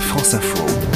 France Info.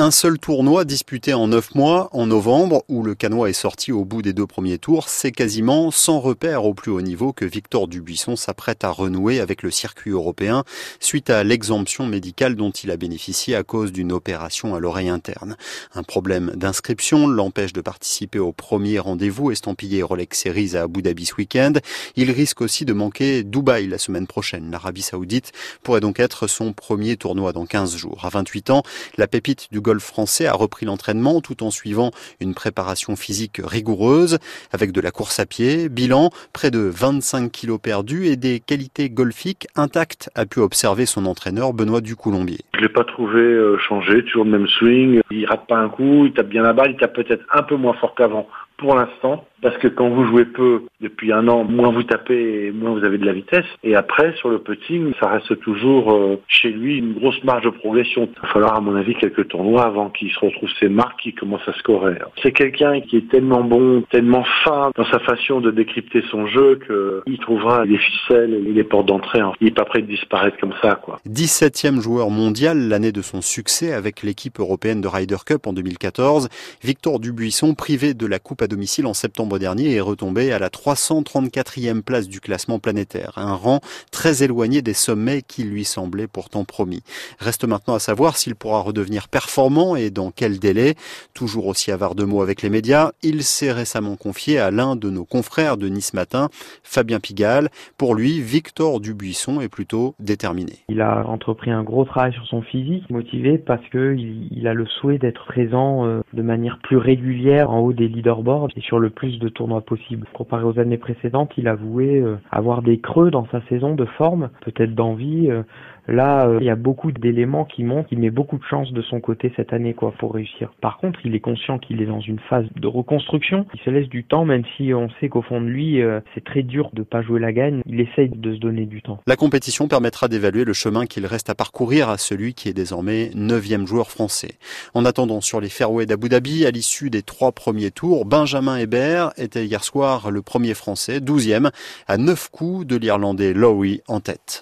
Un seul tournoi disputé en neuf mois, en novembre, où le canois est sorti au bout des deux premiers tours, c'est quasiment sans repère au plus haut niveau que Victor Dubuisson s'apprête à renouer avec le circuit européen suite à l'exemption médicale dont il a bénéficié à cause d'une opération à l'oreille interne. Un problème d'inscription l'empêche de participer au premier rendez-vous estampillé Rolex Series à Abu Dhabi ce week-end. Il risque aussi de manquer Dubaï la semaine prochaine. L'Arabie Saoudite pourrait donc être son premier tournoi dans 15 jours. À 28 ans, la pépite du golf français a repris l'entraînement tout en suivant une préparation physique rigoureuse avec de la course à pied. Bilan, près de 25 kilos perdus et des qualités golfiques intactes, a pu observer son entraîneur Benoît Ducoulombier. Je l'ai pas trouvé euh, changé, toujours le même swing. Il rate pas un coup, il tape bien la balle, il tape peut-être un peu moins fort qu'avant pour l'instant, parce que quand vous jouez peu depuis un an, moins vous tapez, moins vous avez de la vitesse. Et après, sur le putting, ça reste toujours euh, chez lui une grosse marge de progression. Il va falloir, à mon avis, quelques tournois avant qu'il se retrouve ses marques, qui commence à scorer. C'est quelqu'un qui est tellement bon, tellement fin dans sa façon de décrypter son jeu qu'il trouvera les ficelles et les portes d'entrée. Il n'est pas prêt de disparaître comme ça, quoi. 17e joueur mondial l'année de son succès avec l'équipe européenne de Ryder Cup en 2014. Victor Dubuisson, privé de la Coupe domicile en septembre dernier est retombé à la 334e place du classement planétaire, un rang très éloigné des sommets qui lui semblaient pourtant promis. Reste maintenant à savoir s'il pourra redevenir performant et dans quel délai. Toujours aussi avare de mots avec les médias, il s'est récemment confié à l'un de nos confrères de Nice Matin, Fabien Pigalle. Pour lui, Victor Dubuisson est plutôt déterminé. Il a entrepris un gros travail sur son physique, motivé parce que il, a le souhait d'être présent euh, de manière plus régulière en haut des leaderboards et sur le plus de tournois possible. Comparé aux années précédentes, il avouait euh, avoir des creux dans sa saison de forme, peut-être d'envie. Euh, là, euh, il y a beaucoup d'éléments qui montrent qu'il met beaucoup de chance de son côté cette année quoi pour réussir. Par contre, il est conscient qu'il est dans une phase de reconstruction. Il se laisse du temps, même si on sait qu'au fond de lui, c'est très dur de pas jouer la gagne. Il essaye de se donner du temps. La compétition permettra d'évaluer le chemin qu'il reste à parcourir à celui qui est désormais neuvième joueur français. En attendant, sur les fairways d'Abu Dhabi, à l'issue des trois premiers tours, Benjamin Hébert était hier soir le premier français, douzième, à neuf coups de l'Irlandais Lowry en tête.